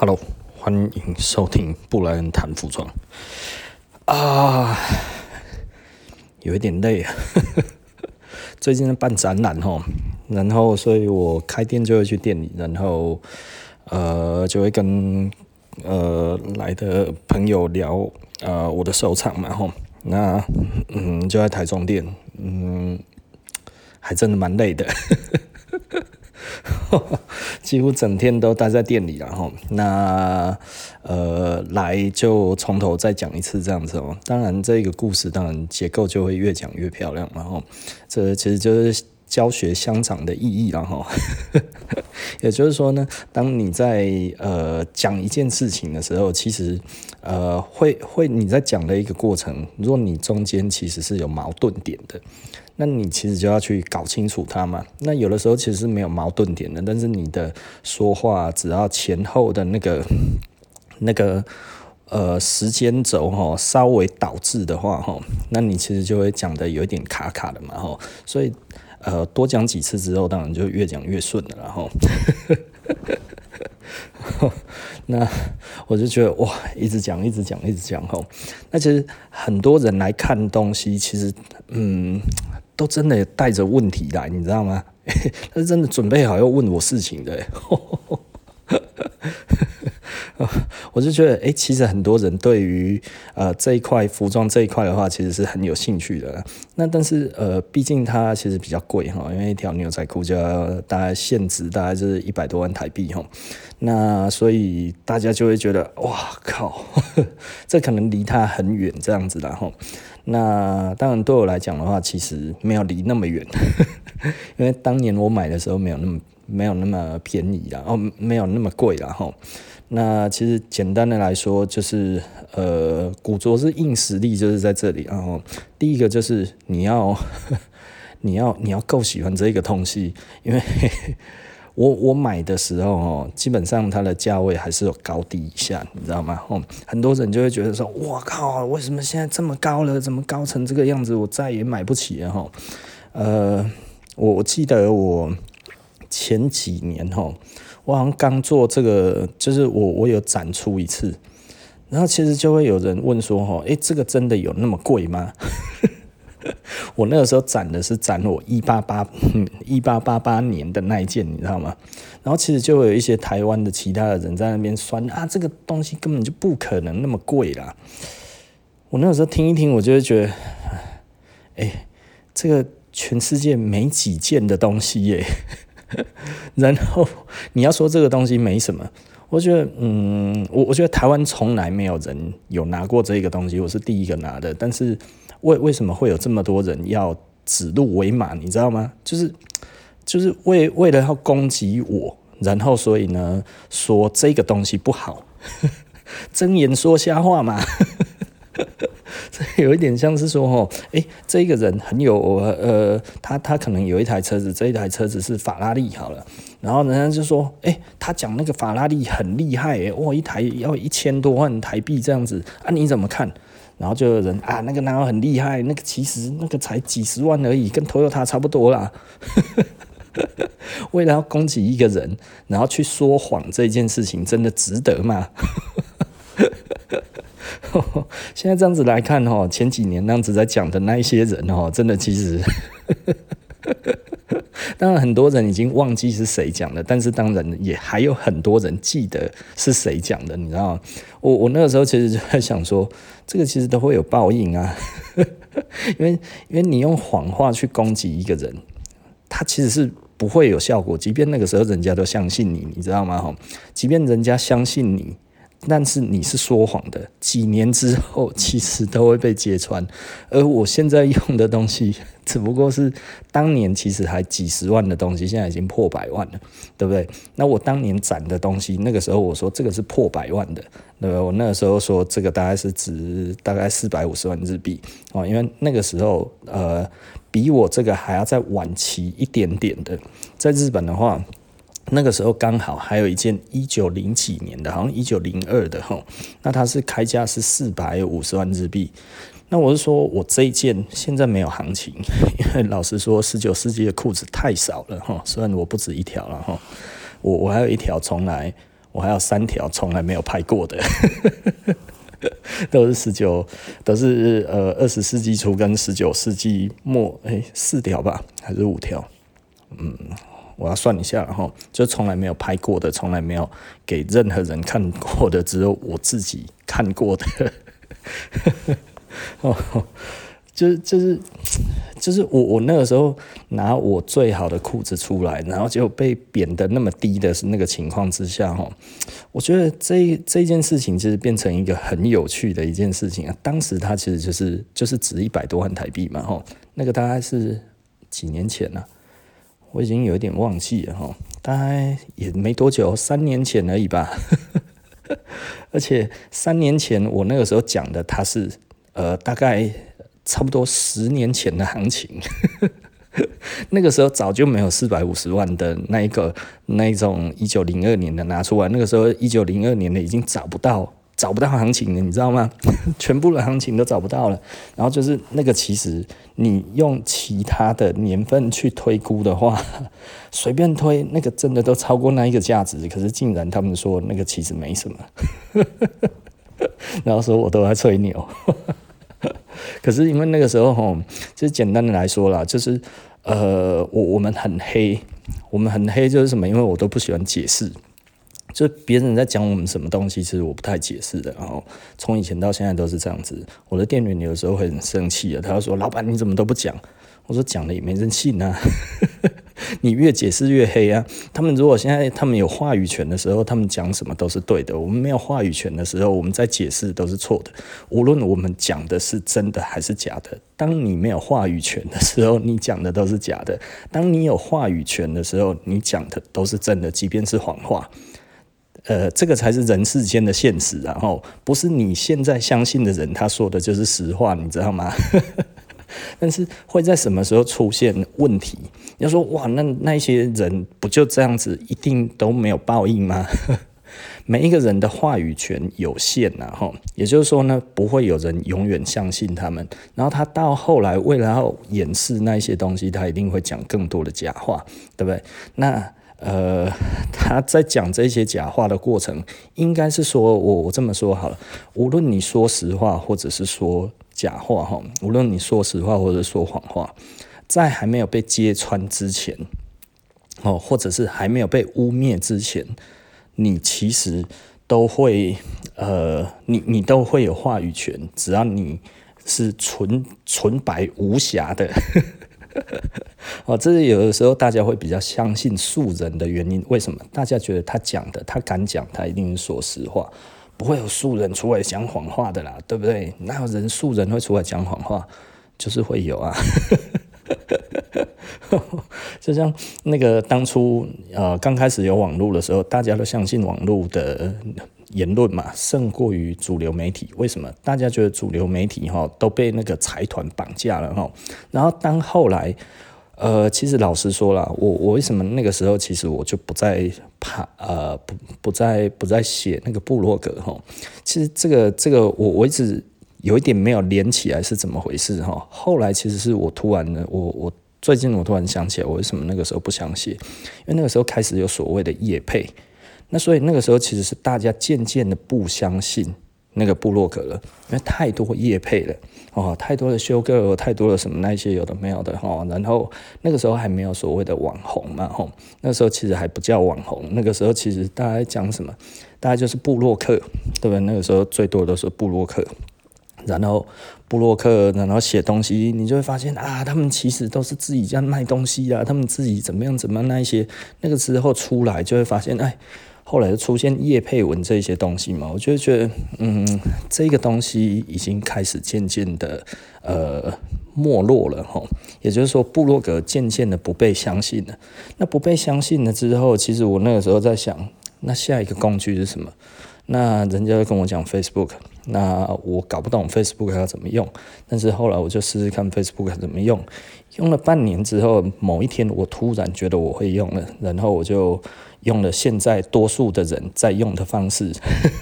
Hello，欢迎收听布莱恩谈服装啊，有一点累啊。最近在办展览吼，然后所以我开店就会去店里，然后呃就会跟呃来的朋友聊呃我的收藏嘛吼，那嗯就在台中店，嗯还真的蛮累的。几乎整天都待在店里，然后那呃来就从头再讲一次这样子哦。当然这个故事当然结构就会越讲越漂亮，然后这其实就是教学相长的意义，然后 也就是说呢，当你在呃讲一件事情的时候，其实呃会会你在讲的一个过程，如果你中间其实是有矛盾点的。那你其实就要去搞清楚它嘛。那有的时候其实是没有矛盾点的，但是你的说话只要前后的那个 那个呃时间轴哈稍微导致的话哈，那你其实就会讲的有一点卡卡的嘛哈。所以呃多讲几次之后，当然就越讲越顺了，然后。那我就觉得哇，一直讲，一直讲，一直讲吼。那其实很多人来看东西，其实嗯。都真的带着问题来，你知道吗？他是真的准备好要问我事情的。我就觉得，哎、其实很多人对于呃这一块服装这一块的话，其实是很有兴趣的。那但是呃，毕竟它其实比较贵哈，因为一条牛仔裤就要大概现值大概就是一百多万台币哈。那所以大家就会觉得，哇靠，这可能离他很远这样子的哈。那当然对我来讲的话，其实没有离那么远，因为当年我买的时候没有那么没有那么便宜啦，哦，没有那么贵啦哈。那其实简单的来说，就是呃，古着是硬实力，就是在这里。然后第一个就是你要 你要你要够喜欢这个东西，因为。我我买的时候哦，基本上它的价位还是有高低一下，你知道吗？哦，很多人就会觉得说，哇靠，为什么现在这么高了？怎么高成这个样子？我再也买不起了哈。呃，我我记得我前几年哈，我好像刚做这个，就是我我有展出一次，然后其实就会有人问说，哈，诶，这个真的有那么贵吗？我那个时候展的是展我一八八一八八八年的那一件，你知道吗？然后其实就有一些台湾的其他的人在那边酸啊，这个东西根本就不可能那么贵啦。我那个时候听一听，我就会觉得，哎，这个全世界没几件的东西耶。然后你要说这个东西没什么，我觉得，嗯，我我觉得台湾从来没有人有拿过这个东西，我是第一个拿的，但是。为为什么会有这么多人要指鹿为马？你知道吗？就是就是为为了要攻击我，然后所以呢说这个东西不好，睁眼说瞎话嘛。这有一点像是说哦，诶，这个人很有呃，他他可能有一台车子，这一台车子是法拉利好了，然后人家就说，诶，他讲那个法拉利很厉害，诶，哇，一台要一千多万台币这样子啊，你怎么看？然后就有人啊，那个哪有很厉害？那个其实那个才几十万而已，跟 Toyota 差不多啦。为了要攻击一个人，然后去说谎这件事情，真的值得吗？现在这样子来看哦，前几年那样子在讲的那一些人哦，真的其实。当然，很多人已经忘记是谁讲的，但是当然也还有很多人记得是谁讲的，你知道？我我那个时候其实就在想说，这个其实都会有报应啊，因为因为你用谎话去攻击一个人，他其实是不会有效果，即便那个时候人家都相信你，你知道吗？哈，即便人家相信你。但是你是说谎的，几年之后其实都会被揭穿。而我现在用的东西，只不过是当年其实还几十万的东西，现在已经破百万了，对不对？那我当年攒的东西，那个时候我说这个是破百万的，对不对？我那个时候说这个大概是值大概四百五十万日币哦，因为那个时候呃比我这个还要再晚期一点点的，在日本的话。那个时候刚好还有一件一九零几年的，好像一九零二的哈，那它是开价是四百五十万日币。那我是说我这一件现在没有行情，因为老实说十九世纪的裤子太少了哈。虽然我不止一条了哈，我我还有一条从来我还有三条从来没有拍过的，都是十九，都是呃二十世纪初跟十九世纪末，哎、四条吧，还是五条？嗯，我要算一下，然后就从来没有拍过的，从来没有给任何人看过的，只有我自己看过的。哦。就是就是就是我我那个时候拿我最好的裤子出来，然后就被贬得那么低的是那个情况之下哈，我觉得这这件事情其实变成一个很有趣的一件事情啊。当时它其实就是就是值一百多万台币嘛哈，那个大概是几年前了，我已经有一点忘记了哈，大概也没多久，三年前而已吧。而且三年前我那个时候讲的，它是呃大概。差不多十年前的行情，那个时候早就没有四百五十万的那一个那一种一九零二年的拿出来，那个时候一九零二年的已经找不到找不到行情了，你知道吗？全部的行情都找不到了。然后就是那个，其实你用其他的年份去推估的话，随便推那个真的都超过那一个价值。可是竟然他们说那个其实没什么，然后说我都在吹牛。可是因为那个时候吼，就简单的来说啦，就是呃，我我们很黑，我们很黑就是什么？因为我都不喜欢解释，就别人在讲我们什么东西，其实我不太解释的。然后从以前到现在都是这样子。我的店员有时候会很生气的，他就说：“老板你怎么都不讲？”我说：“讲了也没人信啊。”你越解释越黑啊！他们如果现在他们有话语权的时候，他们讲什么都是对的。我们没有话语权的时候，我们在解释都是错的。无论我们讲的是真的还是假的，当你没有话语权的时候，你讲的都是假的；当你有话语权的时候，你讲的都是真的，即便是谎话。呃，这个才是人世间的现实，然后不是你现在相信的人他说的就是实话，你知道吗？但是会在什么时候出现问题？要说哇，那那些人不就这样子，一定都没有报应吗？每一个人的话语权有限呐，哈，也就是说呢，不会有人永远相信他们。然后他到后来，为了要掩饰那些东西，他一定会讲更多的假话，对不对？那呃，他在讲这些假话的过程，应该是说我我这么说好了，无论你说实话，或者是说。假话哈，无论你说实话或者说谎话，在还没有被揭穿之前，哦，或者是还没有被污蔑之前，你其实都会呃，你你都会有话语权，只要你是纯纯白无瑕的。哦，这是有的时候大家会比较相信素人的原因。为什么？大家觉得他讲的，他敢讲，他一定是说实话。不会有素人出来讲谎话的啦，对不对？哪有人素人会出来讲谎话？就是会有啊，就像那个当初呃刚开始有网络的时候，大家都相信网络的言论嘛，胜过于主流媒体。为什么？大家觉得主流媒体哈都被那个财团绑架了哈。然后当后来。呃，其实老实说了，我我为什么那个时候其实我就不再怕呃不不再不再写那个部落格哈？其实这个这个我我一直有一点没有连起来是怎么回事哈？后来其实是我突然的，我我最近我突然想起来，我为什么那个时候不想写？因为那个时候开始有所谓的业配，那所以那个时候其实是大家渐渐的不相信那个布洛格了，因为太多业配了。哦，太多的修哥太多的什么那些有的没有的哈，然后那个时候还没有所谓的网红嘛吼，那时候其实还不叫网红，那个时候其实大家讲什么，大家就是布洛克，对不对？那个时候最多都是布洛克，然后布洛克，然后写东西，你就会发现啊，他们其实都是自己家卖东西啊，他们自己怎么样怎么样那一些，那个时候出来就会发现哎。后来就出现业配文这些东西嘛，我就觉得，嗯，这个东西已经开始渐渐的呃没落了哈。也就是说，布洛格渐渐的不被相信了。那不被相信了之后，其实我那个时候在想，那下一个工具是什么？那人家跟我讲 Facebook，那我搞不懂 Facebook 要怎么用。但是后来我就试试看 Facebook 怎么用，用了半年之后，某一天我突然觉得我会用了，然后我就。用了现在多数的人在用的方式，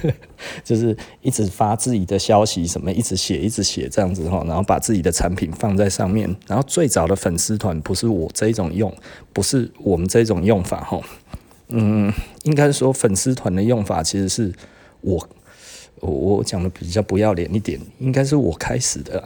就是一直发自己的消息，什么一直写一直写这样子哈，然后把自己的产品放在上面。然后最早的粉丝团不是我这一种用，不是我们这种用法哈。嗯，应该说粉丝团的用法其实是我我我讲的比较不要脸一点，应该是我开始的。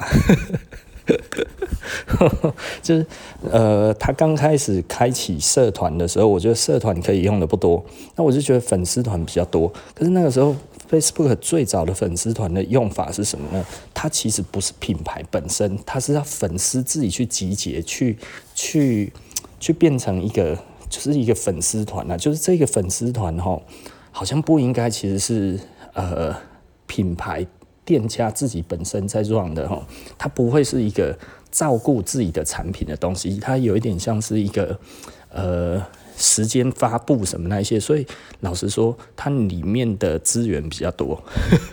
就是呃，他刚开始开启社团的时候，我觉得社团可以用的不多，那我就觉得粉丝团比较多。可是那个时候，Facebook 最早的粉丝团的用法是什么呢？它其实不是品牌本身，它是让粉丝自己去集结，去去去变成一个，就是一个粉丝团啊。就是这个粉丝团哈，好像不应该其实是呃品牌。店家自己本身在 run 的哈，它不会是一个照顾自己的产品的东西，它有一点像是一个呃时间发布什么那一些，所以老实说，它里面的资源比较多，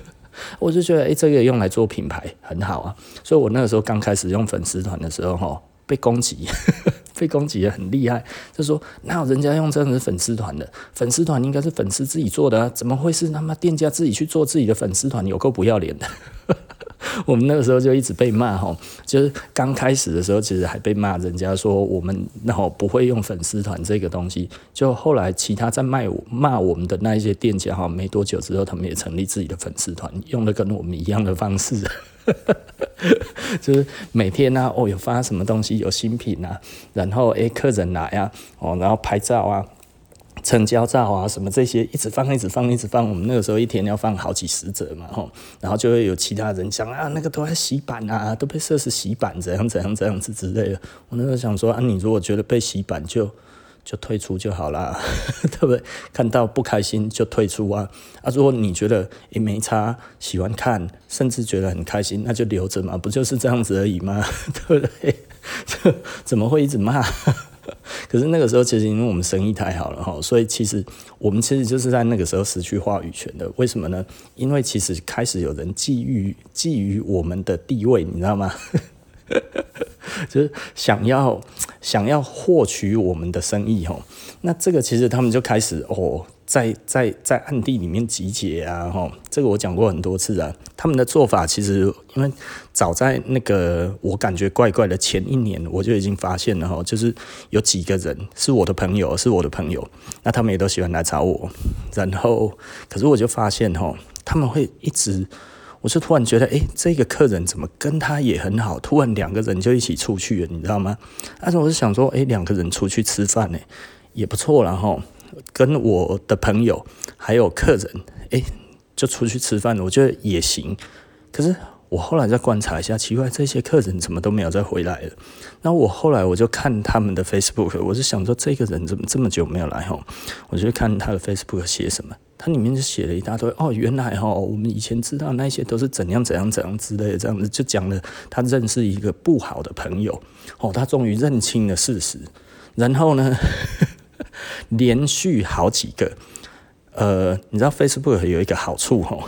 我就觉得诶、这个用来做品牌很好啊，所以我那个时候刚开始用粉丝团的时候哈。被攻击，被攻击的很厉害。就说哪有人家用这样子粉丝团的？粉丝团应该是粉丝自己做的啊，怎么会是他妈店家自己去做自己的粉丝团？有够不要脸的！我们那个时候就一直被骂哈，就是刚开始的时候，其实还被骂，人家说我们然后不会用粉丝团这个东西。就后来其他在卖骂我们的那一些店家哈，没多久之后，他们也成立自己的粉丝团，用的跟我们一样的方式。就是每天呢、啊，哦，有发什么东西，有新品啊，然后诶、客人来啊，哦，然后拍照啊，成交照啊，什么这些，一直放，一直放，一直放。我们那个时候一天要放好几十则嘛，吼，然后就会有其他人讲啊，那个都在洗版啊，都被设置洗版，怎样怎样怎样子之类的。我那时候想说啊，你如果觉得被洗版就。就退出就好啦，对不对？看到不开心就退出啊！啊，如果你觉得也没差，喜欢看，甚至觉得很开心，那就留着嘛，不就是这样子而已吗？对不对？怎么会一直骂？可是那个时候，其实因为我们生意太好了哈，所以其实我们其实就是在那个时候失去话语权的。为什么呢？因为其实开始有人觊觎觊觎我们的地位，你知道吗？就是想要想要获取我们的生意吼，那这个其实他们就开始哦，在在在暗地里面集结啊吼，这个我讲过很多次啊。他们的做法其实，因为早在那个我感觉怪怪的前一年，我就已经发现了哈，就是有几个人是我的朋友，是我的朋友，那他们也都喜欢来找我，然后可是我就发现哈，他们会一直。我就突然觉得，哎、这个客人怎么跟他也很好？突然两个人就一起出去了，你知道吗？但是我是想说，哎、两个人出去吃饭呢，也不错。然后跟我的朋友还有客人，哎、就出去吃饭，我觉得也行。可是。我后来再观察一下，奇怪，这些客人怎么都没有再回来了？那我后来我就看他们的 Facebook，我就想说，这个人怎么这么久没有来？吼，我就看他的 Facebook 写什么，他里面就写了一大堆。哦，原来哈，我们以前知道那些都是怎样怎样怎样之类的，这样子就讲了他认识一个不好的朋友。哦，他终于认清了事实，然后呢，连续好几个，呃，你知道 Facebook 有一个好处吼。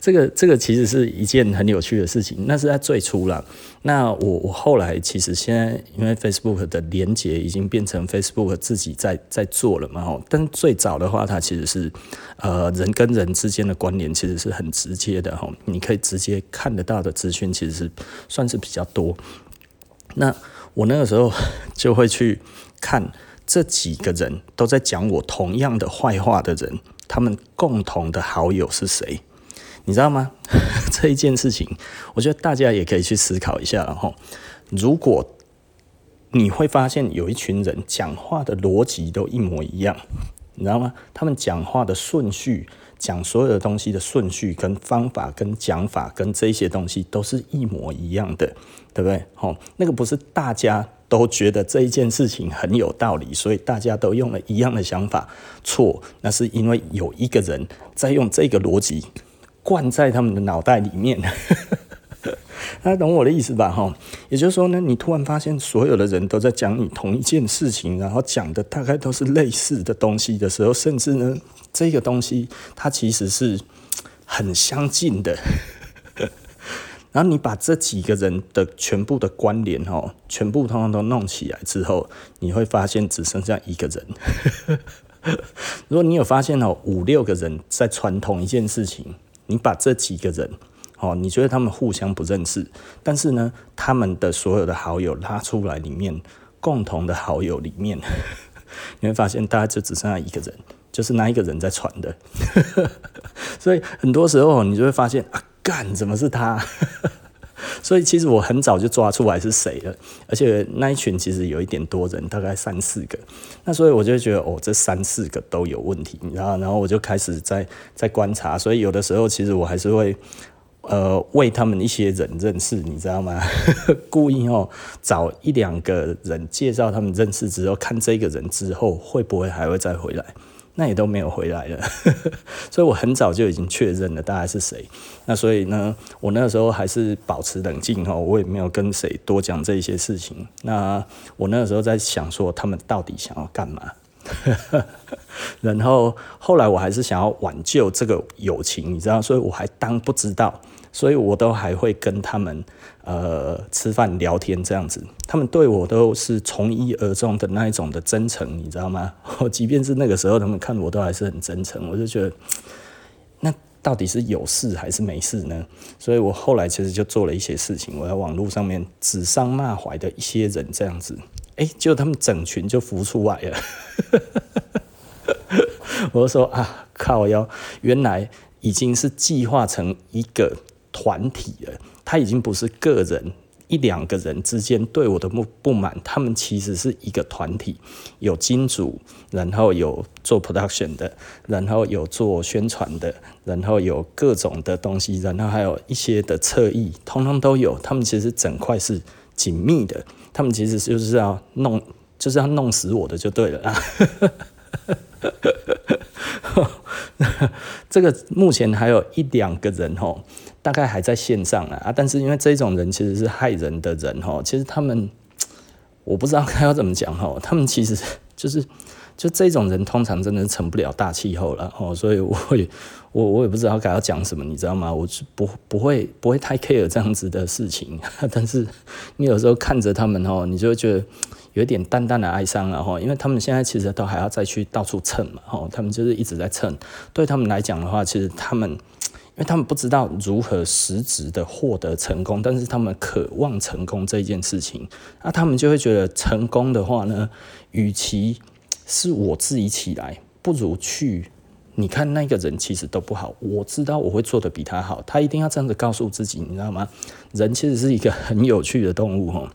这个这个其实是一件很有趣的事情，那是在最初了。那我我后来其实现在因为 Facebook 的连接已经变成 Facebook 自己在在做了嘛，吼。但最早的话，它其实是呃人跟人之间的关联其实是很直接的，吼。你可以直接看得到的资讯其实是算是比较多。那我那个时候 就会去看这几个人都在讲我同样的坏话的人，他们共同的好友是谁？你知道吗？这一件事情，我觉得大家也可以去思考一下。然后，如果你会发现有一群人讲话的逻辑都一模一样，你知道吗？他们讲话的顺序，讲所有的东西的顺序、跟方法、跟讲法、跟这些东西都是一模一样的，对不对？好，那个不是大家都觉得这一件事情很有道理，所以大家都用了一样的想法。错，那是因为有一个人在用这个逻辑。灌在他们的脑袋里面，大家懂我的意思吧？哈，也就是说呢，你突然发现所有的人都在讲你同一件事情，然后讲的大概都是类似的东西的时候，甚至呢，这个东西它其实是很相近的。然后你把这几个人的全部的关联，哦，全部通通都弄起来之后，你会发现只剩下一个人。如果你有发现哦，五六个人在传同一件事情。你把这几个人，哦，你觉得他们互相不认识，但是呢，他们的所有的好友拉出来里面，共同的好友里面，你会发现大家就只剩下一个人，就是那一个人在传的。所以很多时候你就会发现啊，干怎么是他？所以其实我很早就抓出来是谁了，而且那一群其实有一点多人，大概三四个。那所以我就觉得哦，这三四个都有问题，然后然后我就开始在在观察。所以有的时候其实我还是会呃为他们一些人认识，你知道吗？故意哦找一两个人介绍他们认识之后，看这个人之后会不会还会再回来。那也都没有回来了，所以我很早就已经确认了大概是谁。那所以呢，我那个时候还是保持冷静哈，我也没有跟谁多讲这些事情。那我那个时候在想说，他们到底想要干嘛？然后后来我还是想要挽救这个友情，你知道，所以我还当不知道，所以我都还会跟他们。呃，吃饭聊天这样子，他们对我都是从一而终的那一种的真诚，你知道吗？我 即便是那个时候，他们看我都还是很真诚，我就觉得，那到底是有事还是没事呢？所以我后来其实就做了一些事情，我在网络上面指桑骂槐的一些人这样子，哎，结果他们整群就浮出来了，我就说啊，靠腰，原来已经是计划成一个团体了。他已经不是个人一两个人之间对我的不不满，他们其实是一个团体，有金主，然后有做 production 的，然后有做宣传的，然后有各种的东西，然后还有一些的侧翼，通通都有。他们其实整块是紧密的，他们其实就是要弄，就是要弄死我的就对了。这个目前还有一两个人吼。大概还在线上啊，但是因为这种人其实是害人的人哈，其实他们我不知道该要怎么讲哈，他们其实就是就这种人通常真的成不了大气候了哦，所以我也我我也不知道该要讲什么，你知道吗？我是不不会不会太 care 这样子的事情，但是你有时候看着他们哦，你就觉得有点淡淡的哀伤了哈，因为他们现在其实都还要再去到处蹭嘛哈，他们就是一直在蹭，对他们来讲的话，其实他们。因为他们不知道如何实质的获得成功，但是他们渴望成功这件事情，那他们就会觉得成功的话呢，与其是我自己起来，不如去。你看那个人其实都不好，我知道我会做得比他好，他一定要这样子告诉自己，你知道吗？人其实是一个很有趣的动物哦。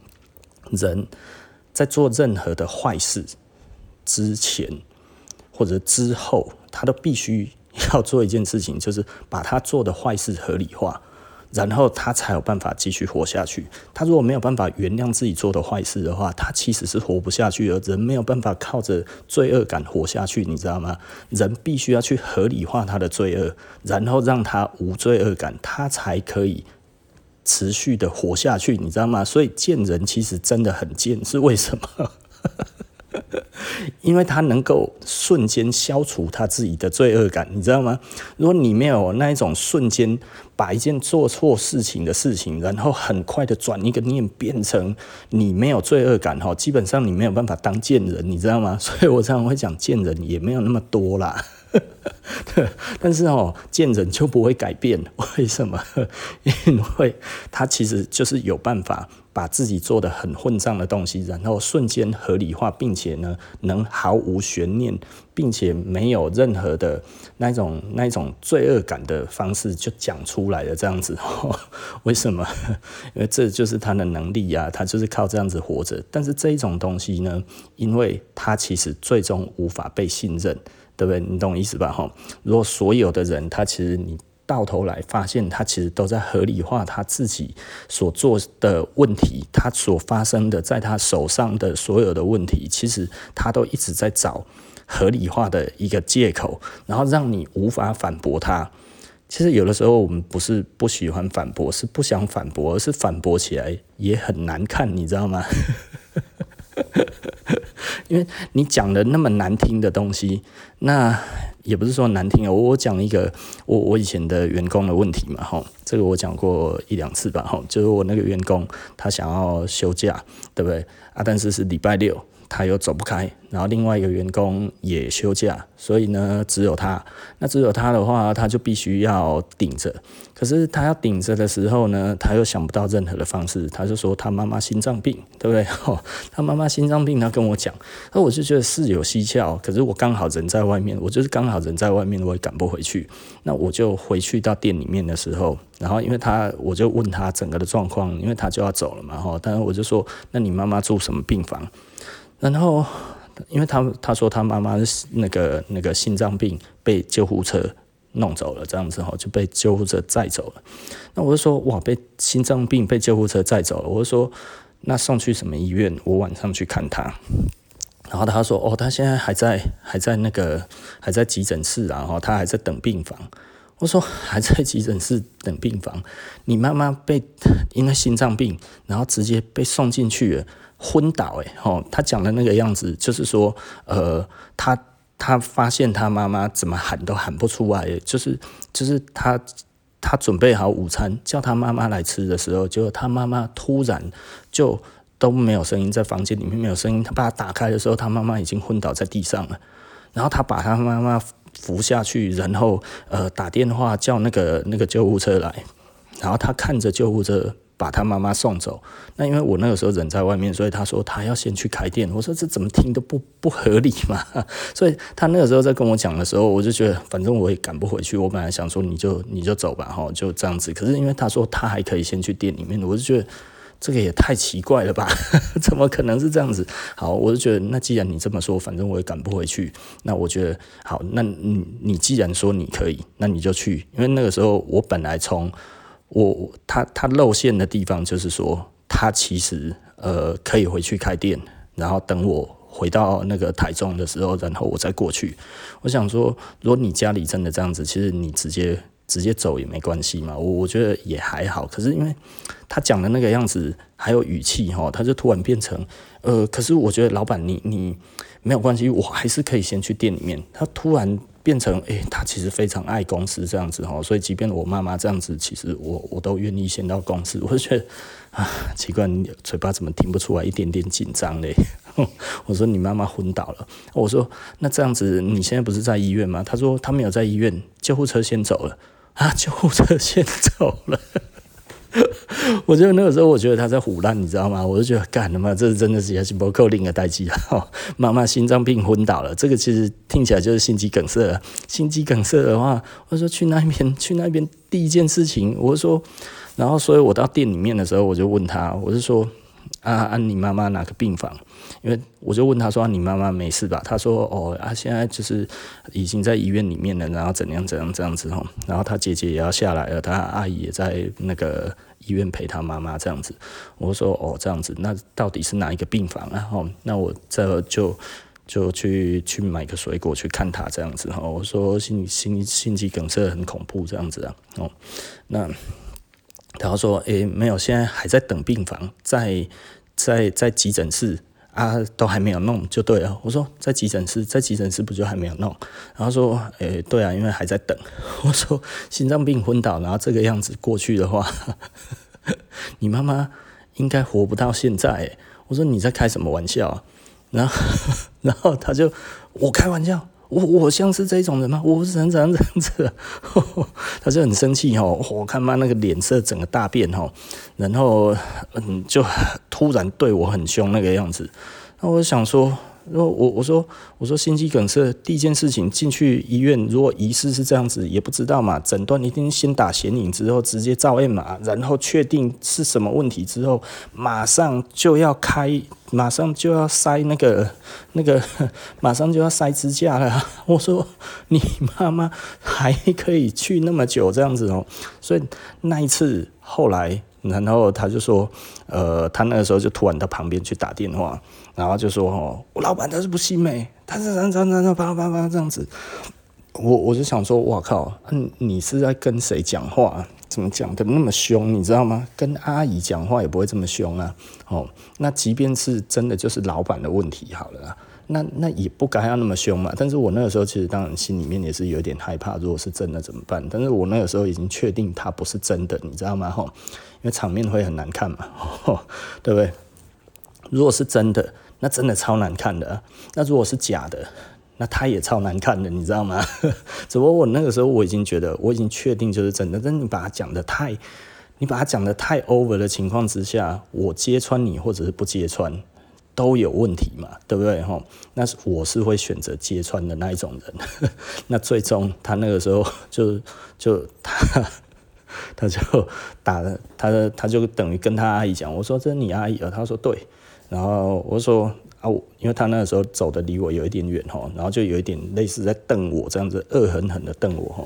人在做任何的坏事之前或者之后，他都必须。要做一件事情，就是把他做的坏事合理化，然后他才有办法继续活下去。他如果没有办法原谅自己做的坏事的话，他其实是活不下去。而人没有办法靠着罪恶感活下去，你知道吗？人必须要去合理化他的罪恶，然后让他无罪恶感，他才可以持续的活下去，你知道吗？所以贱人其实真的很贱，是为什么？因为他能够瞬间消除他自己的罪恶感，你知道吗？如果你没有那一种瞬间把一件做错事情的事情，然后很快的转一个念变成你没有罪恶感哈，基本上你没有办法当贱人，你知道吗？所以我常常会讲贱人也没有那么多啦。但是哦，贱人就不会改变，为什么？因为他其实就是有办法。把自己做的很混账的东西，然后瞬间合理化，并且呢，能毫无悬念，并且没有任何的那种那种罪恶感的方式就讲出来了，这样子。为什么？因为这就是他的能力呀，他就是靠这样子活着。但是这一种东西呢，因为他其实最终无法被信任，对不对？你懂我意思吧？哈，如果所有的人，他其实你。到头来发现，他其实都在合理化他自己所做的问题，他所发生的在他手上的所有的问题，其实他都一直在找合理化的一个借口，然后让你无法反驳他。其实有的时候我们不是不喜欢反驳，是不想反驳，而是反驳起来也很难看，你知道吗？因为你讲的那么难听的东西，那。也不是说难听啊，我讲一个我我以前的员工的问题嘛，哈，这个我讲过一两次吧，哈，就是我那个员工他想要休假，对不对啊？但是是礼拜六，他又走不开，然后另外一个员工也休假，所以呢，只有他。那只有他的话，他就必须要顶着。可是他要顶着的时候呢，他又想不到任何的方式。他就说他妈妈心脏病，对不对？哦，他妈妈心脏病，他跟我讲，那我就觉得事有蹊跷。可是我刚好人在外面，我就是刚好人在外面，我也赶不回去。那我就回去到店里面的时候，然后因为他，我就问他整个的状况，因为他就要走了嘛，哈。但是我就说，那你妈妈住什么病房？然后，因为他他说他妈妈是那个那个心脏病被救护车弄走了，这样子哈，就被救护车载走了。那我就说哇，被心脏病被救护车载走了。我就说那送去什么医院？我晚上去看他。然后他说哦，他现在还在还在那个还在急诊室，然后他还在等病房。我说还在急诊室等病房，你妈妈被因为心脏病，然后直接被送进去了。昏倒，哎，哦，他讲的那个样子，就是说，呃，他他发现他妈妈怎么喊都喊不出来，就是就是他他准备好午餐叫他妈妈来吃的时候，结果他妈妈突然就都没有声音，在房间里面没有声音，他把他打开的时候，他妈妈已经昏倒在地上了，然后他把他妈妈扶下去，然后呃打电话叫那个那个救护车来，然后他看着救护车。把他妈妈送走，那因为我那个时候人在外面，所以他说他要先去开店。我说这怎么听都不不合理嘛，所以他那个时候在跟我讲的时候，我就觉得反正我也赶不回去。我本来想说你就你就走吧，哈，就这样子。可是因为他说他还可以先去店里面，我就觉得这个也太奇怪了吧？怎么可能是这样子？好，我就觉得那既然你这么说，反正我也赶不回去。那我觉得好，那你你既然说你可以，那你就去。因为那个时候我本来从我他他露馅的地方就是说，他其实呃可以回去开店，然后等我回到那个台中的时候，然后我再过去。我想说，如果你家里真的这样子，其实你直接直接走也没关系嘛。我我觉得也还好。可是因为他讲的那个样子还有语气哈，他就突然变成呃，可是我觉得老板你你没有关系，我还是可以先去店里面。他突然。变成诶、他其实非常爱公司这样子哈，所以即便我妈妈这样子，其实我我都愿意先到公司。我就觉得啊，奇怪，你嘴巴怎么听不出来一点点紧张嘞？我说你妈妈昏倒了。我说那这样子，你现在不是在医院吗？他说他没有在医院，救护车先走了啊，救护车先走了。我觉得那个时候，我觉得他在唬烂，你知道吗？我就觉得，干他妈，这是真的是也是不扣零的代志啊！妈妈心脏病昏倒了，这个其实听起来就是心肌梗塞了。心肌梗塞的话，我说去那边，去那边第一件事情，我说，然后所以我到店里面的时候，我就问他，我就说。啊啊！你妈妈哪个病房？因为我就问他说：“你妈妈没事吧？”他说：“哦啊，现在就是已经在医院里面了，然后怎样怎样这样子哦。然后他姐姐也要下来了，他阿姨也在那个医院陪他妈妈这样子。”我说：“哦，这样子，那到底是哪一个病房啊？”哦，那我这就就去去买个水果去看他这样子哈。我说心心心肌梗塞很恐怖这样子啊。哦，那。然后说，诶、没有，现在还在等病房，在在在急诊室啊，都还没有弄，就对了。我说在急诊室，在急诊室不就还没有弄？然后说，诶、对啊，因为还在等。我说心脏病昏倒，然后这个样子过去的话，你妈妈应该活不到现在。我说你在开什么玩笑？然后 然后他就我开玩笑。我我像是这种人吗？我是怎样怎样这样子，他就很生气哦，我看妈那个脸色整个大变哦，然后嗯，就突然对我很凶那个样子，那我想说。然后我我说我说心肌梗塞第一件事情进去医院，如果疑似是这样子，也不知道嘛，诊断一定先打显影之后直接照 M 嘛，然后确定是什么问题之后，马上就要开，马上就要塞那个那个，马上就要塞支架了。我说你妈妈还可以去那么久这样子哦，所以那一次后来。然后他就说，呃，他那个时候就突然到旁边去打电话，然后就说，哦，我老板他是不信美，他是怎样怎样怎样叭叭叭这样子。我我就想说，哇靠，嗯，你是在跟谁讲话？怎么讲的那么凶？你知道吗？跟阿姨讲话也不会这么凶啊。哦，那即便是真的就是老板的问题好了。那那也不该要那么凶嘛，但是我那个时候其实当然心里面也是有点害怕，如果是真的怎么办？但是我那个时候已经确定他不是真的，你知道吗？吼，因为场面会很难看嘛，对不对？如果是真的，那真的超难看的。那如果是假的，那他也超难看的，你知道吗？只不过我那个时候我已经觉得我已经确定就是真的，但你把它讲得太，你把它讲得太 over 的情况之下，我揭穿你或者是不揭穿都有问题嘛，对不对？哈，那是我是会选择揭穿的那一种人。那最终他那个时候 就就他他就打了他他就等于跟他阿姨讲，我说这是你阿姨啊，他说对，然后我说。啊，因为他那个时候走的离我有一点远哈，然后就有一点类似在瞪我这样子，恶狠狠的瞪我哈，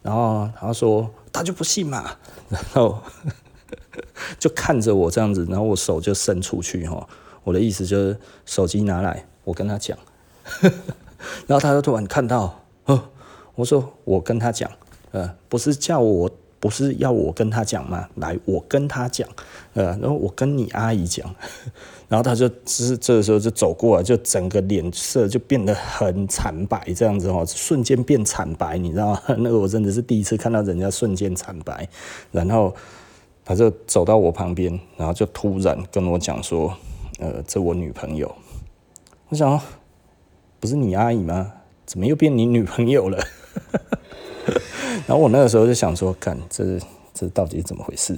然后他说他就不信嘛，然后 就看着我这样子，然后我手就伸出去哈，我的意思就是手机拿来，我跟他讲，然后他就突然看到，我说我跟他讲，呃，不是叫我。不是要我跟他讲吗？来，我跟他讲，呃，然后我跟你阿姨讲，然后他就只是这时候就走过来，就整个脸色就变得很惨白，这样子哦，瞬间变惨白，你知道吗？那个我真的是第一次看到人家瞬间惨白，然后他就走到我旁边，然后就突然跟我讲说，呃，这我女朋友，我想，不是你阿姨吗？怎么又变你女朋友了？然后我那个时候就想说，看这这到底是怎么回事？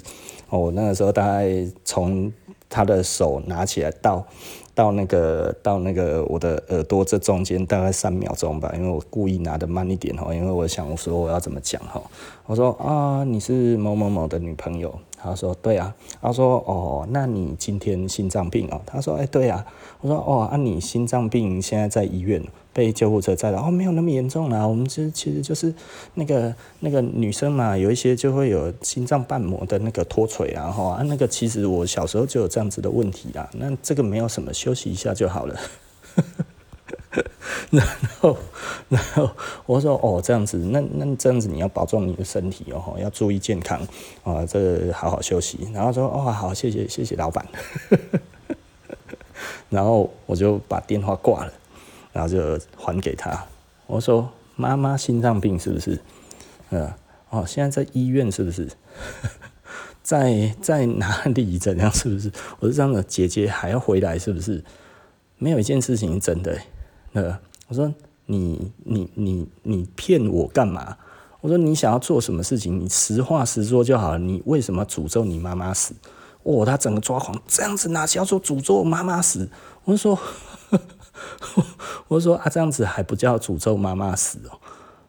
哦，我那个时候大概从他的手拿起来到到那个到那个我的耳朵这中间大概三秒钟吧，因为我故意拿的慢一点哈，因为我想我说我要怎么讲哈。我说啊，你是某某某的女朋友？他说对啊。他说哦，那你今天心脏病哦？他说哎对啊。我说哦，啊你心脏病现在在医院。被救护车载了哦，没有那么严重啦。我们这其实就是那个那个女生嘛，有一些就会有心脏瓣膜的那个脱垂啊，哈啊，那个其实我小时候就有这样子的问题啦。那这个没有什么，休息一下就好了。然后 然后我说哦，这样子，那那这样子你要保重你的身体哦，要注意健康啊，这好好休息。然后说哦，好，谢谢谢谢老板。然后我就把电话挂了。然后就还给他，我说：“妈妈心脏病是不是？嗯，哦，现在在医院是不是？在在哪里？怎样？是不是？我是这样的，姐姐还要回来是不是？没有一件事情是真的。呃，我说你你你你骗我干嘛？我说你想要做什么事情？你实话实说就好了。你为什么诅咒你妈妈死？哦，他整个抓狂，这样子哪叫做诅咒妈妈死？我说。”我说啊，这样子还不叫诅咒妈妈死哦？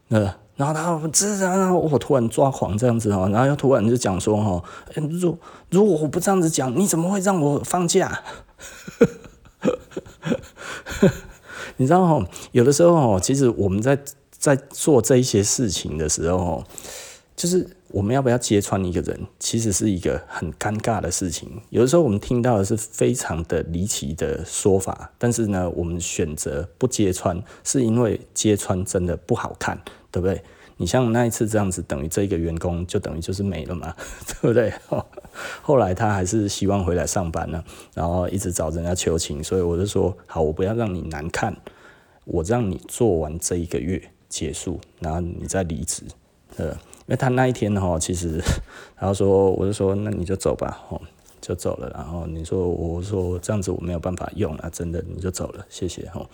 呃，然后他这然后我突然抓狂这样子哦，然后又突然就讲说哦，如如果我不这样子讲，你怎么会让我放假？呵 呵你知道哦，有的时候哦，其实我们在在做这一些事情的时候，就是。我们要不要揭穿一个人，其实是一个很尴尬的事情。有的时候我们听到的是非常的离奇的说法，但是呢，我们选择不揭穿，是因为揭穿真的不好看，对不对？你像那一次这样子，等于这个员工就等于就是没了嘛，对不对？后来他还是希望回来上班呢，然后一直找人家求情，所以我就说好，我不要让你难看，我让你做完这一个月结束，然后你再离职，呃。因为他那一天哈，其实，然后说，我就说，那你就走吧，哦，就走了。然后你说，我说这样子我没有办法用了，真的，你就走了，谢谢哈。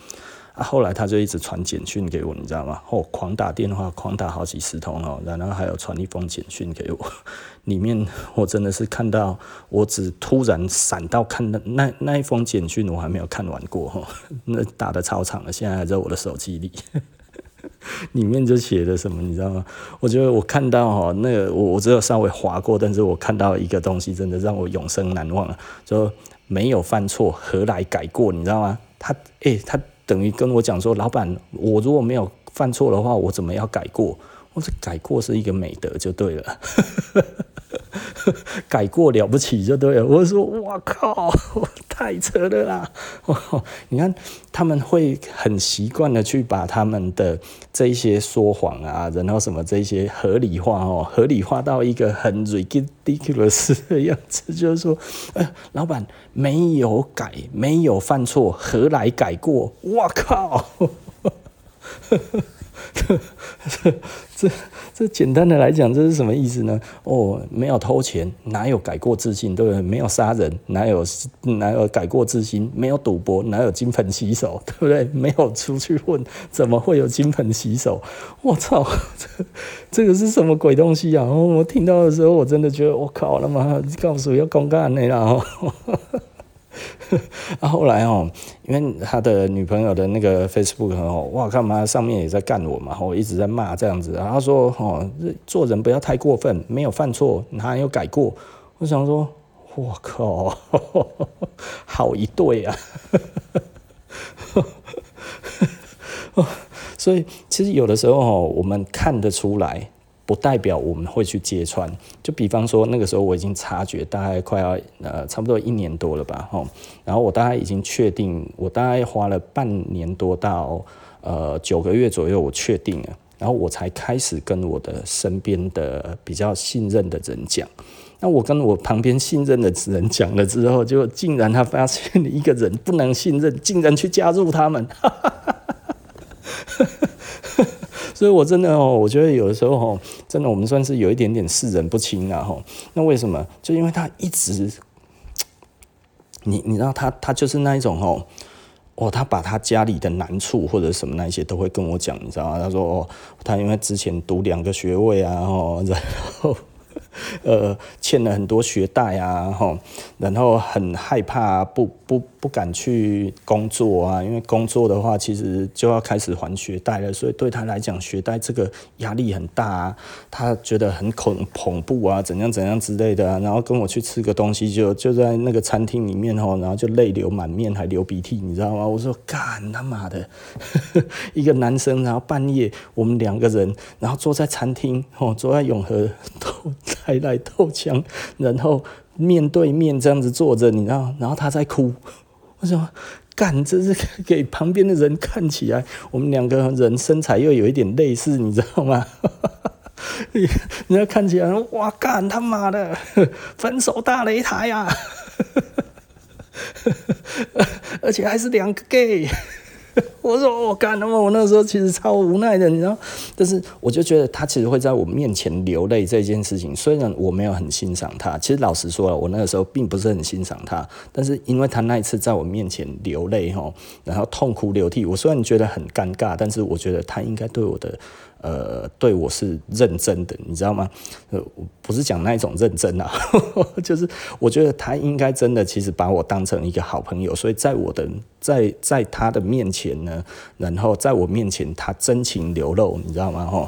啊，后来他就一直传简讯给我，你知道吗？哦，狂打电话，狂打好几十通哦，然后还有传一封简讯给我，里面我真的是看到，我只突然闪到看到那那一封简讯，我还没有看完过哈，那打得超长了，现在还在我的手机里。里面就写的什么，你知道吗？我觉得我看到哈，那个我我只有稍微划过，但是我看到一个东西，真的让我永生难忘了。就没有犯错，何来改过？你知道吗？他诶、他等于跟我讲说，老板，我如果没有犯错的话，我怎么要改过？我说改过是一个美德，就对了。改过了不起就对了。我说哇靠，太扯了啦！你看他们会很习惯的去把他们的这一些说谎啊，然后什么这些合理化哦，合理化到一个很 ridiculous 的样子，就是说，呃，老板没有改，没有犯错，何来改过？哇靠！这这简单的来讲，这是什么意思呢？哦，没有偷钱，哪有改过自新？对不对？没有杀人，哪有哪有改过自新？没有赌博，哪有金盆洗手？对不对？没有出去混，怎么会有金盆洗手？我操，这这个是什么鬼东西啊？哦，我听到的时候，我真的觉得，我靠，他妈告诉我要公干的啦！啊，后来哦，因为他的女朋友的那个 Facebook 哦，哇，干嘛上面也在干我嘛，我一直在骂这样子。然后他说哦，做人不要太过分，没有犯错，他还有改过。我想说，我靠，好一对啊！所以其实有的时候哦，我们看得出来。不代表我们会去揭穿，就比方说那个时候我已经察觉，大概快要呃差不多一年多了吧，吼，然后我大概已经确定，我大概花了半年多到呃九个月左右，我确定了，然后我才开始跟我的身边的比较信任的人讲。那我跟我旁边信任的人讲了之后，就竟然他发现一个人不能信任，竟然去加入他们。所以，我真的哦，我觉得有的时候哦，真的我们算是有一点点世人不清啊，吼。那为什么？就因为他一直，你你知道他他就是那一种哦，哦，他把他家里的难处或者什么那些都会跟我讲，你知道吗？他说哦，他因为之前读两个学位啊，哦，然后。呃，欠了很多学贷啊，吼，然后很害怕，不不不敢去工作啊，因为工作的话，其实就要开始还学贷了，所以对他来讲，学贷这个压力很大啊，他觉得很恐恐怖啊，怎样怎样之类的啊，然后跟我去吃个东西就，就在那个餐厅里面吼，然后就泪流满面，还流鼻涕，你知道吗？我说干他妈的，一个男生，然后半夜我们两个人，然后坐在餐厅，吼，坐在永和都。来来透枪，然后面对面这样子坐着，你知道，然后他在哭。我说干，这是给旁边的人看起来，我们两个人身材又有一点类似，你知道吗？你要看起来，哇干他妈的，分手大擂台啊！而且还是两个 gay。我说我干，那么我那个时候其实超无奈的，你知道？但是我就觉得他其实会在我面前流泪这件事情，虽然我没有很欣赏他，其实老实说了，我那个时候并不是很欣赏他。但是因为他那一次在我面前流泪哈，然后痛哭流涕，我虽然觉得很尴尬，但是我觉得他应该对我的。呃，对我是认真的，你知道吗？呃，不是讲那一种认真啊，就是我觉得他应该真的其实把我当成一个好朋友，所以在我的在在他的面前呢，然后在我面前他真情流露，你知道吗？吼，